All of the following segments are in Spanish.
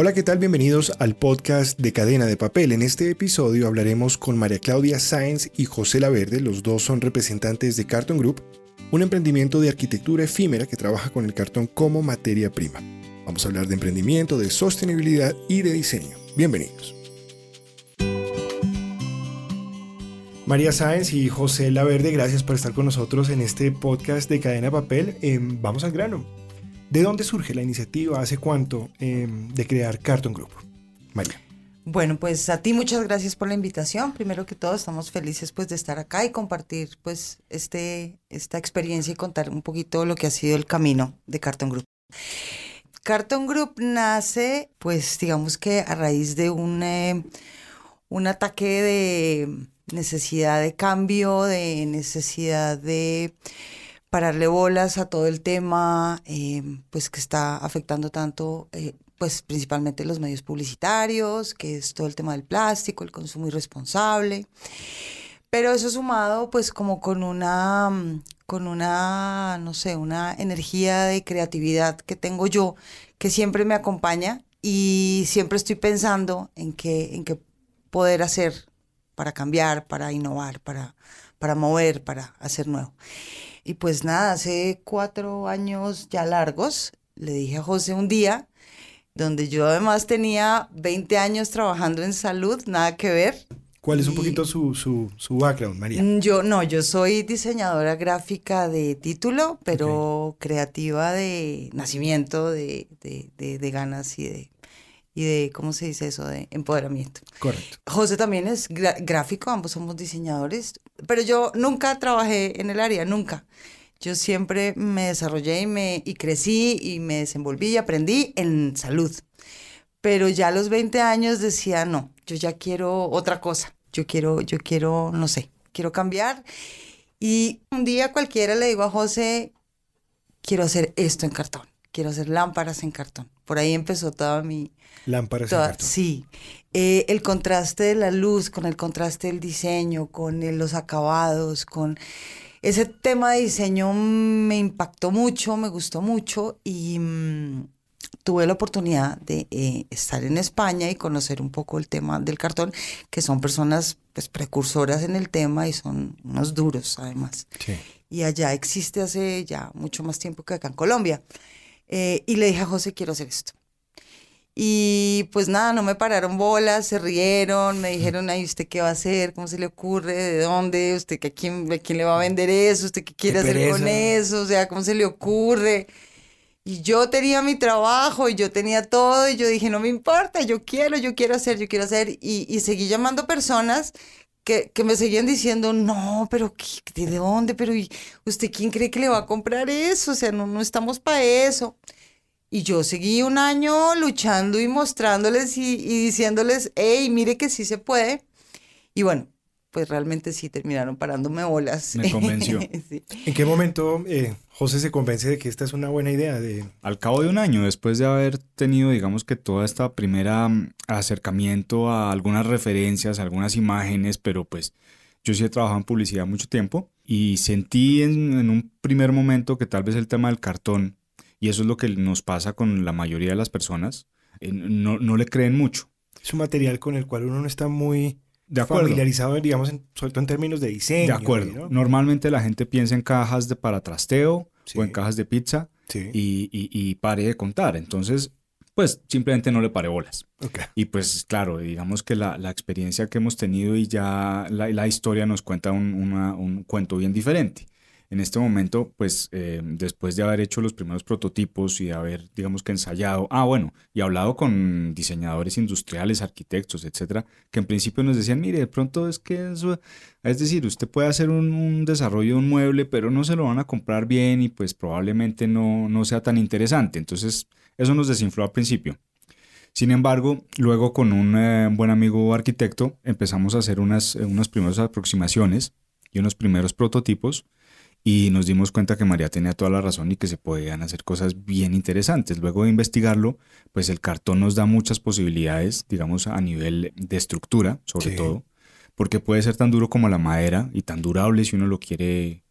Hola, ¿qué tal? Bienvenidos al podcast de Cadena de Papel. En este episodio hablaremos con María Claudia Sáenz y José Laverde, los dos son representantes de Carton Group, un emprendimiento de arquitectura efímera que trabaja con el cartón como materia prima. Vamos a hablar de emprendimiento, de sostenibilidad y de diseño. Bienvenidos. María Sáenz y José Laverde, gracias por estar con nosotros en este podcast de Cadena de Papel. Em, vamos al grano. ¿De dónde surge la iniciativa? ¿Hace cuánto em, de crear Carton Group? María. Bueno, pues a ti muchas gracias por la invitación. Primero que todo, estamos felices pues de estar acá y compartir pues este, esta experiencia y contar un poquito lo que ha sido el camino de Carton Group. Carton Group nace pues digamos que a raíz de un, eh, un ataque de necesidad de cambio, de necesidad de pararle bolas a todo el tema, eh, pues que está afectando tanto, eh, pues principalmente los medios publicitarios, que es todo el tema del plástico, el consumo irresponsable. Pero eso sumado, pues como con una, con una, no sé, una energía de creatividad que tengo yo, que siempre me acompaña y siempre estoy pensando en qué, en qué poder hacer para cambiar, para innovar, para, para mover, para hacer nuevo. Y pues nada, hace cuatro años ya largos, le dije a José un día, donde yo además tenía 20 años trabajando en salud, nada que ver. ¿Cuál es un poquito su, su, su, background, María? Mm, yo no, yo soy diseñadora gráfica de título, pero creativa de nacimiento, de, de, de, de ganas y de, y de, ¿cómo se dice eso? De empoderamiento. Correcto. José también es gráfico, ambos somos diseñadores, pero yo nunca trabajé en el área, nunca. Yo siempre me desarrollé y, me, y crecí y me desenvolví y aprendí en salud. Pero ya a los 20 años decía, no, yo ya quiero otra cosa. Yo quiero, yo quiero, no sé, quiero cambiar. Y un día cualquiera le digo a José, quiero hacer esto en cartón quiero hacer lámparas en cartón. Por ahí empezó toda mi... Lámparas cartón. Sí. Eh, el contraste de la luz, con el contraste del diseño, con los acabados, con... Ese tema de diseño me impactó mucho, me gustó mucho y mm, tuve la oportunidad de eh, estar en España y conocer un poco el tema del cartón, que son personas pues, precursoras en el tema y son unos duros además. Sí. Y allá existe hace ya mucho más tiempo que acá en Colombia. Eh, y le dije a José, quiero hacer esto. Y pues nada, no me pararon bolas, se rieron, me dijeron, ay, ¿usted qué va a hacer? ¿Cómo se le ocurre? ¿De dónde? ¿Usted a quién, a quién le va a vender eso? ¿Usted qué quiere hacer con eso? O sea, ¿cómo se le ocurre? Y yo tenía mi trabajo y yo tenía todo y yo dije, no me importa, yo quiero, yo quiero hacer, yo quiero hacer. Y, y seguí llamando personas que, que, me seguían diciendo, no, pero ¿de dónde? Pero ¿usted quién cree que le va a comprar eso? O sea, no, no estamos para eso. Y yo seguí un año luchando y mostrándoles y, y, diciéndoles, hey, mire que sí se puede. Y bueno, pues realmente sí terminaron parándome bolas. Me convenció. sí. ¿En qué momento eh, José se convence de que esta es una buena idea? De... Al cabo de un año, después de haber tenido, digamos que toda esta primera mm, acercamiento a algunas referencias, algunas imágenes, pero pues yo sí he trabajado en publicidad mucho tiempo y sentí en, en un primer momento que tal vez el tema del cartón, y eso es lo que nos pasa con la mayoría de las personas, eh, no, no le creen mucho. Es un material con el cual uno no está muy de acuerdo. familiarizado, digamos, en, sobre todo en términos de diseño. De acuerdo. ¿no? Normalmente la gente piensa en cajas de para trasteo Sí. o en cajas de pizza Sí. y, y, y pare de contar. Entonces, pues simplemente no le pare bolas. Y pues claro, digamos que la, la experiencia que hemos tenido y ya la, la historia nos cuenta un, una- un cuento bien diferente. En este momento, pues eh, después de haber hecho los primeros prototipos y haber, digamos que ensayado, ah, bueno, y hablado con diseñadores industriales, arquitectos, etcétera, que en principio nos decían, mire, de pronto es que eso, es decir, usted puede hacer un, un desarrollo de un mueble, pero no se lo van a comprar bien y pues probablemente no, no sea tan interesante. Entonces, eso nos desinfló al principio. Sin embargo, luego con un eh, buen amigo arquitecto empezamos a hacer unas, eh, unas primeras aproximaciones y unos primeros prototipos y nos dimos cuenta que María tenía toda la razón y que se podían hacer cosas bien interesantes. Luego de investigarlo, pues el cartón nos da muchas posibilidades, digamos, a nivel de estructura, sobre Sí. todo, porque puede ser tan duro como la madera y tan durable si uno lo quiere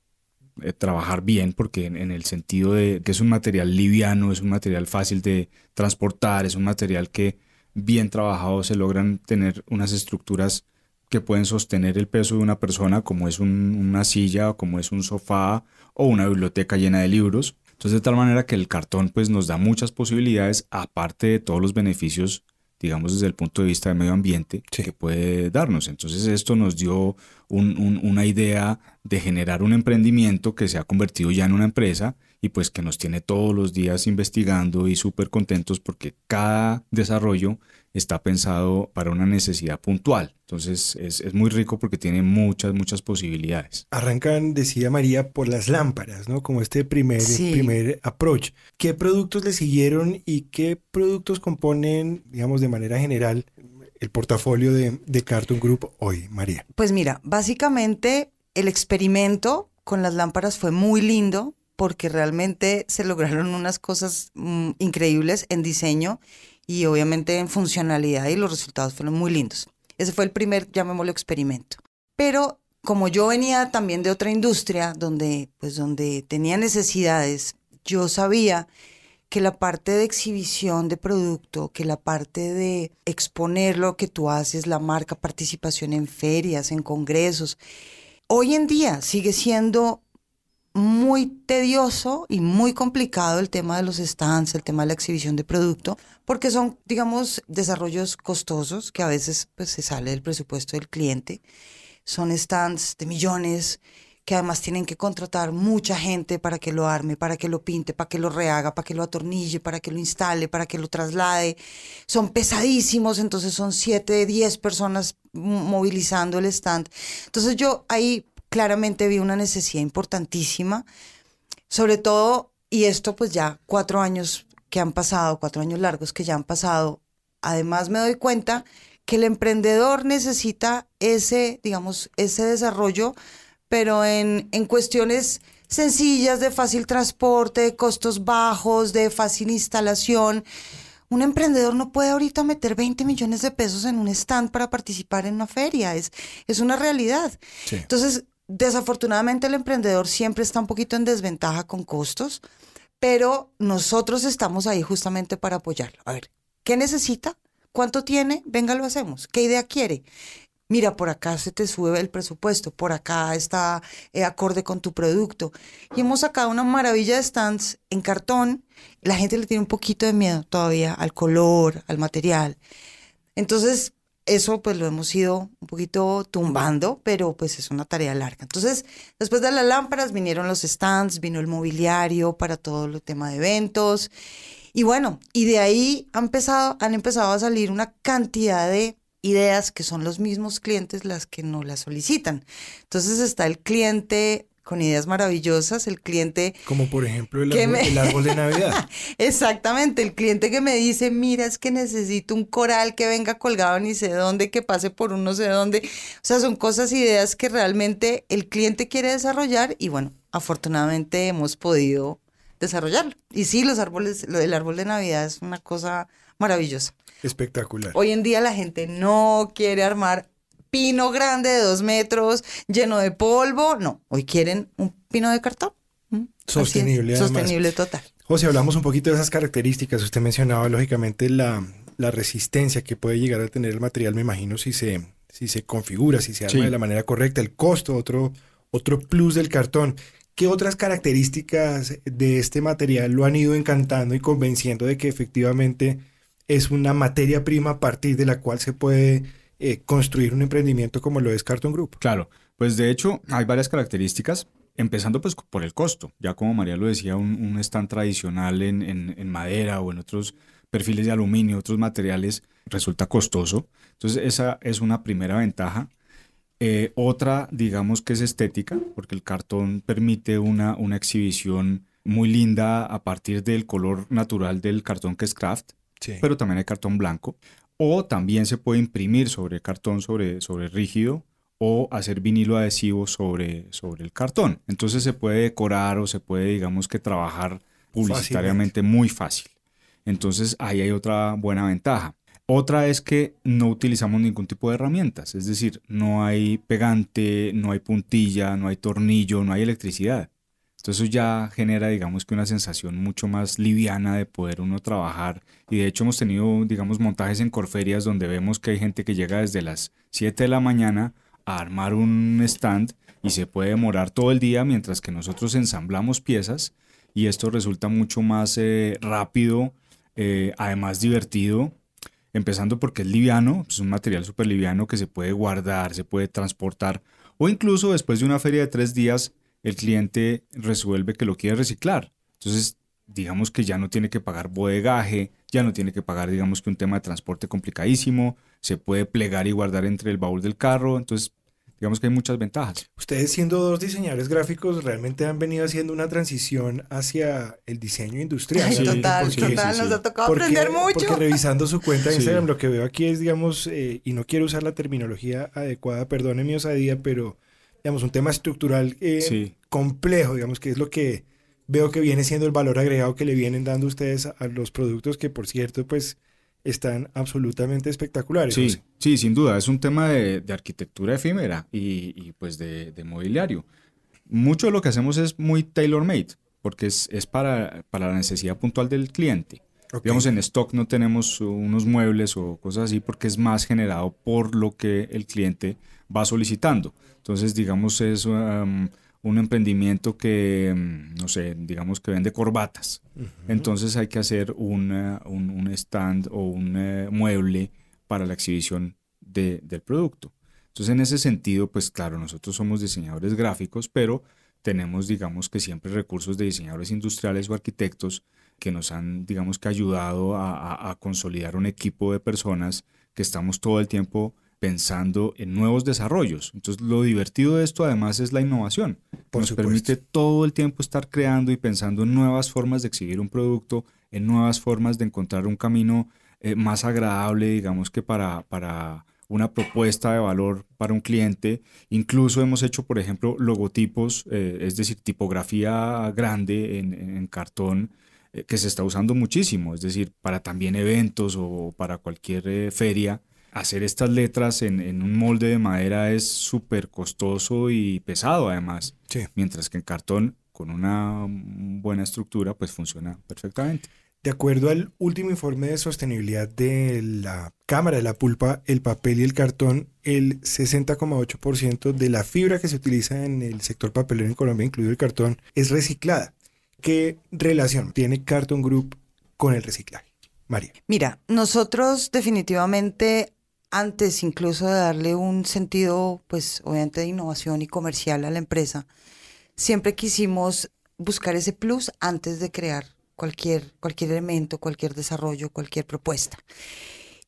eh, trabajar bien, porque en, el sentido de que es un material liviano, es un material fácil de transportar, es un material que bien trabajado se logran tener unas estructuras que pueden sostener el peso de una persona, como es una silla, como es un sofá o una biblioteca llena de libros. Entonces, de tal manera que el cartón pues, nos da muchas posibilidades, aparte de todos los beneficios digamos desde el punto de vista del medio ambiente que puede darnos. Entonces esto nos dio una idea de generar un emprendimiento que se ha convertido ya en una empresa y pues que nos tiene todos los días investigando y súper contentos porque cada desarrollo está pensado para una necesidad puntual. Entonces es, muy rico porque tiene muchas, muchas posibilidades. Arrancan, decía María, por las lámparas, ¿no? Como este primer, primer approach. ¿Qué productos le siguieron y qué productos componen, digamos, de manera general el portafolio de, de Cartoon Group hoy, María? Pues mira, básicamente el experimento con las lámparas fue muy lindo porque realmente se lograron unas cosas mm, increíbles en diseño y obviamente en funcionalidad y los resultados fueron muy lindos. Ese fue el primer, llamémoslo, experimento. Pero como yo venía también de otra industria donde, pues, donde tenía necesidades, yo sabía que la parte de exhibición de producto, que la parte de exponer lo que tú haces, la marca, participación en ferias, en congresos, hoy en día sigue siendo muy tedioso y muy complicado el tema de los stands, el tema de la exhibición de producto, porque son, digamos, desarrollos costosos que a veces pues, se sale del presupuesto del cliente. Son stands de millones que además tienen que contratar mucha gente para que lo arme, para que lo pinte, para que lo rehaga, para que lo atornille, para que lo instale, para que lo traslade. Son pesadísimos, entonces son 7, 10 personas movilizando el stand. Entonces yo ahí claramente vi una necesidad importantísima, sobre todo, y esto pues ya cuatro años que han pasado, cuatro años largos que ya han pasado, además me doy cuenta que el emprendedor necesita ese, digamos, ese desarrollo, pero en, en cuestiones sencillas de fácil transporte, de costos bajos, de fácil instalación. Un emprendedor no puede ahorita meter 20 millones de pesos en un stand para participar en una feria, es, es una realidad. Entonces, Desafortunadamente el emprendedor siempre está un poquito en desventaja con costos, pero nosotros estamos ahí justamente para apoyarlo. A ver, ¿qué necesita? ¿Cuánto tiene? Venga, lo hacemos. ¿Qué idea quiere? Mira, por acá se te sube el presupuesto, por acá está eh, acorde con tu producto. Y hemos sacado una maravilla de stands en cartón. La gente le tiene un poquito de miedo todavía al color, al material. Entonces, eso pues lo hemos ido un poquito tumbando, pero pues es una tarea larga. Entonces, después de las lámparas vinieron los stands, vino el mobiliario para todo el tema de eventos. Y bueno, y de ahí han empezado, han empezado a salir una cantidad de ideas que son los mismos clientes las que no las solicitan. Entonces está el cliente con ideas maravillosas, el cliente... Como por ejemplo el árbol, de Navidad. Exactamente, el cliente que me dice, mira, es que necesito un coral que venga colgado ni sé dónde, que pase por un no sé dónde. O sea, son cosas, ideas que realmente el cliente quiere desarrollar y bueno, afortunadamente hemos podido desarrollarlo. Y sí, los árboles, lo del árbol de Navidad es una cosa maravillosa. Espectacular. Hoy en día la gente no quiere armar pino grande de dos metros, lleno de polvo. No, hoy quieren un pino de cartón. ¿Mm? Sostenible. Sostenible total. José, hablamos un poquito de esas características. Usted mencionaba, lógicamente, la, la resistencia que puede llegar a tener el material, me imagino, si se, si se configura, si se arma de la manera correcta. El costo, otro, otro plus del cartón. ¿Qué otras características de este material lo han ido encantando y convenciendo de que efectivamente es una materia prima a partir de la cual se puede eh, construir un emprendimiento como lo es Carton Group? Claro, pues de hecho hay varias características, empezando pues por el costo. Ya como María lo decía, un, stand tradicional en, en, madera o en otros perfiles de aluminio, otros materiales, resulta costoso. Entonces esa es una primera ventaja. Eh, otra, digamos que es estética, porque el cartón permite una, una exhibición muy linda a partir del color natural del cartón que es craft, pero también hay cartón blanco o también se puede imprimir sobre cartón sobre, sobre rígido o hacer vinilo adhesivo sobre, sobre el cartón. Entonces se puede decorar o se puede, digamos que trabajar publicitariamente muy fácil. Entonces ahí hay otra buena ventaja. Otra es que no utilizamos ningún tipo de herramientas, es decir, no hay pegante, no hay puntilla, no hay tornillo, no hay electricidad. Entonces eso ya genera, digamos que una sensación mucho más liviana de poder uno trabajar. Y de hecho hemos tenido, digamos, montajes en Corferias donde vemos que hay gente que llega desde las 7 de la mañana a armar un stand y se puede demorar todo el día mientras que nosotros ensamblamos piezas y esto resulta mucho más eh, rápido, eh, además divertido, empezando porque es liviano, es un material súper liviano que se puede guardar, se puede transportar o incluso después de una feria de tres días el cliente resuelve que lo quiere reciclar. Entonces, digamos que ya no tiene que pagar bodegaje, ya no tiene que pagar, digamos que un tema de transporte complicadísimo, se puede plegar y guardar entre el baúl del carro, entonces digamos que hay muchas ventajas. Ustedes siendo dos diseñadores gráficos realmente han venido haciendo una transición hacia el diseño industrial. total, total, nos ha tocado aprender mucho. Porque revisando su cuenta de Instagram lo que veo aquí es, digamos, eh, y no quiero usar la terminología adecuada, perdone mi osadía, pero digamos, un tema estructural eh, complejo, digamos, que es lo que veo que viene siendo el valor agregado que le vienen dando ustedes a los productos que, por cierto, pues están absolutamente espectaculares. Sí, sí, sin duda, es un tema de, arquitectura efímera y, pues de, mobiliario. Mucho de lo que hacemos es muy tailor-made, porque es, para, para, la necesidad puntual del cliente. Digamos, en stock no tenemos unos muebles o cosas así porque es más generado por lo que el cliente va solicitando. Entonces, digamos, es um, un emprendimiento que, um, no sé, digamos que vende corbatas. Entonces hay que hacer un, un, stand o un eh, mueble para la exhibición de, del producto. Entonces, en ese sentido, pues claro, nosotros somos diseñadores gráficos, pero tenemos, digamos que siempre recursos de diseñadores industriales o arquitectos que nos han, digamos que, ayudado a, a consolidar un equipo de personas que estamos todo el tiempo pensando en nuevos desarrollos. Entonces, lo divertido de esto además es la innovación. Nos permite todo el tiempo estar creando y pensando en nuevas formas de exhibir un producto, en nuevas formas de encontrar un camino eh, más agradable, digamos que para, para una propuesta de valor para un cliente. Incluso hemos hecho, por ejemplo, logotipos, eh, es decir, tipografía grande en, cartón que se está usando muchísimo, es decir, para también eventos o para cualquier feria hacer estas letras en, un molde de madera es súper costoso y pesado además. Mientras que en cartón, con una buena estructura, pues funciona perfectamente. De acuerdo al último informe de sostenibilidad de la Cámara de la Pulpa, el papel y el cartón, el 60,8% de la fibra que se utiliza en el sector papelero en Colombia, incluido el cartón, es reciclada. ¿Qué relación tiene Carton Group con el reciclaje? María. Mira, nosotros definitivamente antes incluso de darle un sentido, pues obviamente de innovación y comercial a la empresa, siempre quisimos buscar ese plus antes de crear cualquier, cualquier elemento, cualquier desarrollo, cualquier propuesta.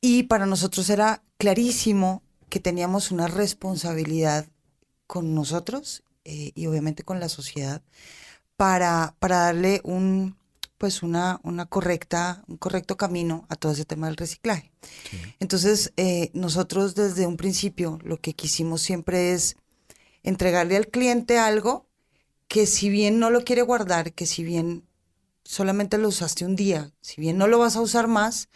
Y para nosotros era clarísimo que teníamos una responsabilidad con nosotros eh, y obviamente con la sociedad para, para darle un, pues una, una correcta, un correcto camino a todo ese tema del reciclaje. Entonces, eh, nosotros desde un principio lo que quisimos siempre es entregarle al cliente algo que si bien no lo quiere guardar, que si bien solamente lo usaste un día, si bien no lo vas a usar más,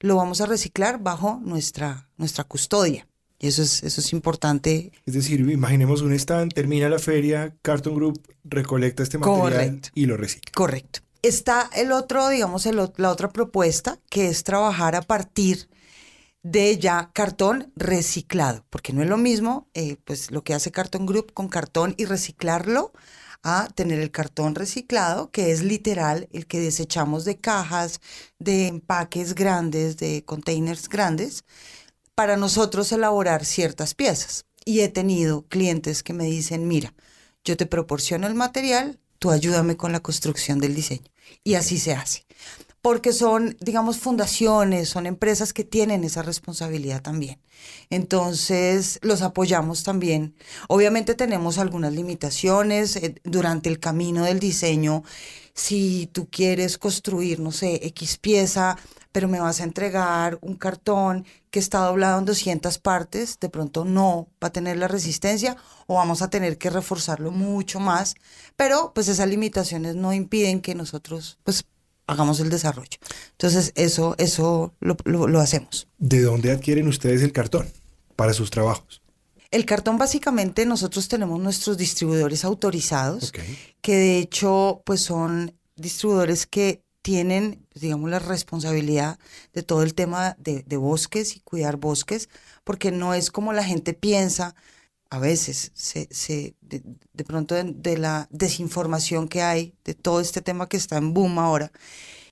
lo vamos a reciclar bajo nuestra, nuestra custodia. Y eso es, eso es importante. Es decir, imaginemos un stand, termina la feria, Carton Group recolecta este material y lo recicla. Correcto. Está el otro, digamos, la otra propuesta, que es trabajar a partir de ya cartón reciclado, porque no es lo mismo, eh, pues lo que hace Cartón Group con cartón y reciclarlo, a tener el cartón reciclado, que es literal el que desechamos de cajas, de empaques grandes, de containers grandes, para nosotros elaborar ciertas piezas. Y he tenido clientes que me dicen, mira, yo te proporciono el material, tú ayúdame con la construcción del diseño. Y así se hace. Porque son, digamos, fundaciones, son empresas que tienen esa responsabilidad también. Entonces, los apoyamos también. Obviamente tenemos algunas limitaciones eh, durante el camino del diseño. Si tú quieres construir, no sé, X pieza, pero me vas a entregar un cartón que está doblado en 200 partes, de pronto no va a tener la resistencia o vamos a tener que reforzarlo mucho más, pero pues esas limitaciones no impiden que nosotros pues hagamos el desarrollo. Entonces eso, eso lo, hacemos. ¿De dónde adquieren ustedes el cartón para sus trabajos? El cartón básicamente nosotros tenemos nuestros distribuidores autorizados, que de hecho pues son distribuidores que tienen, digamos, la responsabilidad de todo el tema de, bosques y cuidar bosques, porque no es como la gente piensa, a veces, se, se de, de, pronto de, la desinformación que hay de todo este tema que está en boom ahora,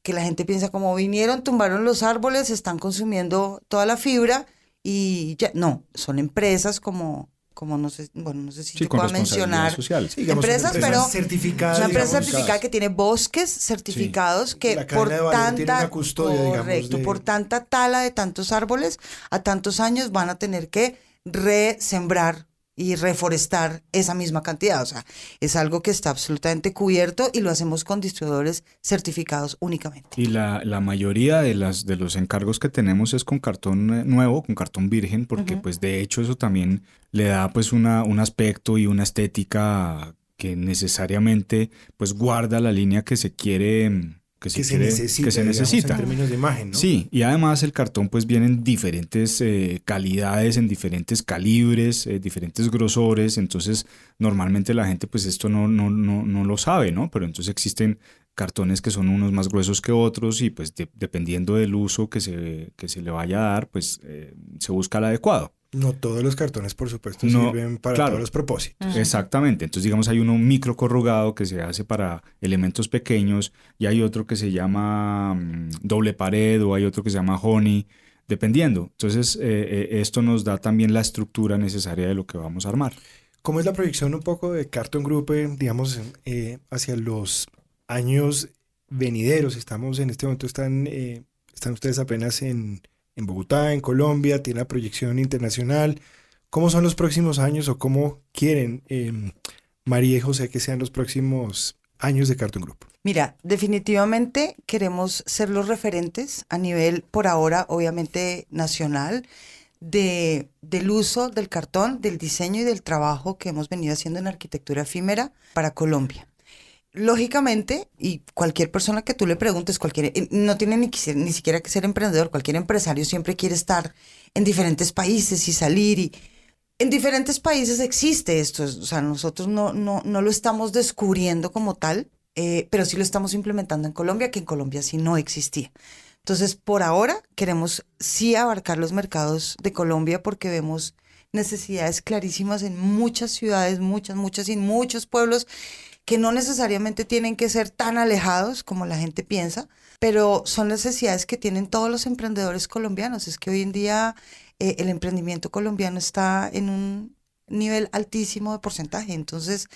que la gente piensa como vinieron, tumbaron los árboles, están consumiendo toda la fibra y ya, no, son empresas como como no sé, bueno, no sé si sí, puedo mencionar social. empresas, pero certificada, una empresa certificada que tiene bosques certificados que por tanta correcto, por tanta tala de tantos árboles a tantos años van a tener que resembrar y reforestar esa misma cantidad. O sea, es algo que está absolutamente cubierto y lo hacemos con distribuidores certificados únicamente. Y la, la mayoría de, las, de los encargos que tenemos es con cartón eh, nuevo, con cartón virgen, porque pues de hecho eso también le da pues una, un aspecto y una estética que necesariamente pues guarda la línea que se quiere que, se, necesita, que se necesita. en términos de imagen, ¿no? Sí, y además el cartón pues viene en diferentes eh, calidades, en diferentes calibres, eh, diferentes grosores, entonces normalmente la gente pues esto no, no, no, no lo sabe, ¿no? Pero entonces existen cartones que son unos más gruesos que otros y pues dependiendo del uso que se, que se le vaya a dar, pues eh, se busca el adecuado. No todos los cartones, por supuesto, sirven para todos los propósitos. Exactamente. Entonces, digamos, hay uno micro corrugado que se hace para elementos pequeños y hay otro que se llama mm, doble pared o hay otro que se llama honey, dependiendo. Entonces, eh, eh, esto nos da también la estructura necesaria de lo que vamos a armar. ¿Cómo es la proyección un poco de Carton Group, eh, digamos, hacia los años venideros? Estamos en este momento, están, están ustedes apenas en en Bogotá, en Colombia, tiene la proyección internacional. ¿Cómo son los próximos años o cómo quieren em, María y José que sean los próximos años de Cartoon Group? Mira, definitivamente queremos ser los referentes a nivel, por ahora, obviamente nacional, de, del uso del cartón, del diseño y del trabajo que hemos venido haciendo en arquitectura efímera para Colombia lógicamente, y cualquier persona que tú le preguntes, cualquier, eh, no tiene ni, ni siquiera que ser emprendedor, cualquier empresario siempre quiere estar en diferentes países y salir y en diferentes países existe esto, o sea, nosotros no, no, no lo estamos descubriendo como tal, eh, pero sí lo estamos implementando en Colombia, que en Colombia sí no existía. Entonces, por ahora queremos sí abarcar los mercados de Colombia porque vemos necesidades clarísimas en muchas ciudades, muchas, muchas, y muchos pueblos que no necesariamente tienen que ser tan alejados como la gente piensa, pero son necesidades que tienen todos los emprendedores colombianos. Es que hoy en día eh, el emprendimiento colombiano está en un nivel altísimo de porcentaje. Entonces,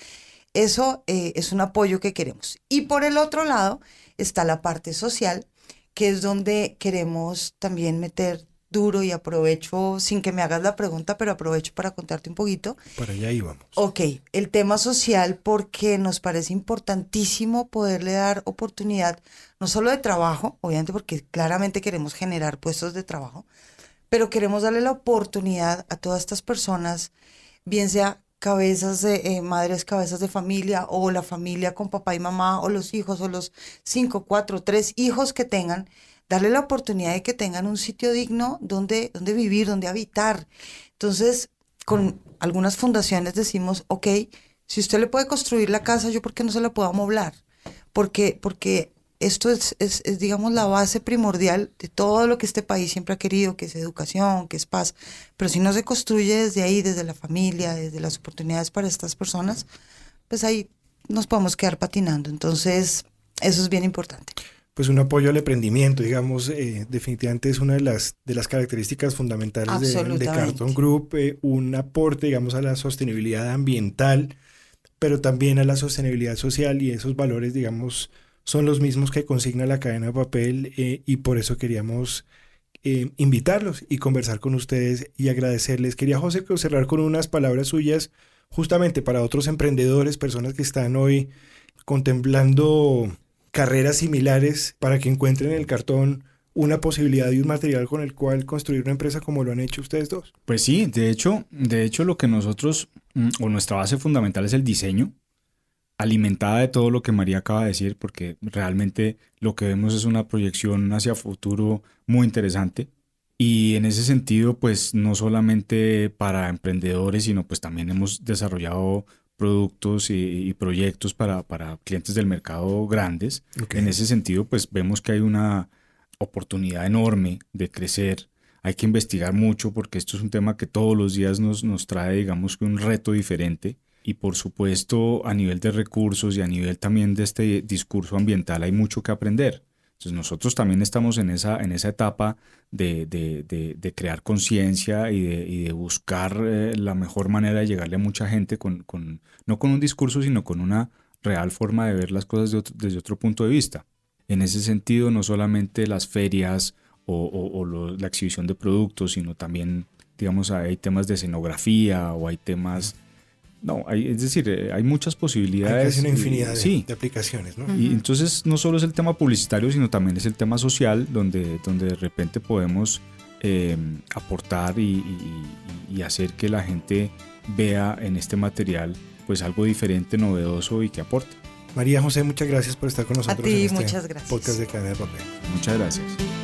eso eh, es un apoyo que queremos. Y por el otro lado está la parte social, que es donde queremos también meter duro y aprovecho, sin que me hagas la pregunta, pero aprovecho para contarte un poquito. Para allá íbamos. Ok, el tema social porque nos parece importantísimo poderle dar oportunidad, no solo de trabajo, obviamente porque claramente queremos generar puestos de trabajo, pero queremos darle la oportunidad a todas estas personas, bien sea cabezas de eh, madres, cabezas de familia o la familia con papá y mamá o los hijos o los cinco, cuatro, tres hijos que tengan, darle la oportunidad de que tengan un sitio digno donde, donde vivir, donde habitar. Entonces, con algunas fundaciones decimos, ok, si usted le puede construir la casa, yo por qué no se la puedo amoblar? Porque, porque esto es, es, digamos, la base primordial de todo lo que este país siempre ha querido, que es educación, que es paz. Pero si no se construye desde ahí, desde la familia, desde las oportunidades para estas personas, pues ahí nos podemos quedar patinando. Entonces, eso es bien importante pues un apoyo al emprendimiento, digamos, eh, definitivamente es una de las, de las características fundamentales de, de, Carton Group, eh, un aporte, digamos, a la sostenibilidad ambiental, pero también a la sostenibilidad social y esos valores, digamos, son los mismos que consigna la cadena de papel eh, y por eso queríamos invitarlos y conversar con ustedes y agradecerles. Quería, José, cerrar con unas palabras suyas justamente para otros emprendedores, personas que están hoy contemplando carreras similares para que encuentren en el cartón una posibilidad y un material con el cual construir una empresa como lo han hecho ustedes dos. Pues sí, de hecho, de hecho lo que nosotros mm, o nuestra base fundamental es el diseño, alimentada de todo lo que María acaba de decir, porque realmente lo que vemos es una proyección hacia futuro muy interesante. Y en ese sentido, pues no solamente para emprendedores, sino pues también hemos desarrollado productos y, proyectos para, para, clientes del mercado grandes. En ese sentido, pues vemos que hay una oportunidad enorme de crecer. Hay que investigar mucho porque esto es un tema que todos los días nos, nos trae, digamos, un reto diferente. Y por supuesto, a nivel de recursos y a nivel también de este discurso ambiental hay mucho que aprender. Entonces nosotros también estamos en esa, en esa etapa de, de, de, crear conciencia y, y de, buscar eh, la mejor manera de llegarle a mucha gente, con, con, no con un discurso, sino con una real forma de ver las cosas desde otro punto de vista. En ese sentido, no solamente las ferias o, o, la exhibición de productos, sino también, digamos, hay temas de escenografía o hay temas no, hay, es decir, eh, hay muchas posibilidades. Hay una infinidad de, aplicaciones, ¿no? Y entonces no solo es el tema publicitario, sino también es el tema social, donde, donde de repente podemos em, aportar y, hacer que la gente vea en este material pues algo diferente, novedoso y que aporte. María José, muchas gracias por estar con nosotros en este muchas gracias. podcast de Cadena de Papel. Muchas gracias.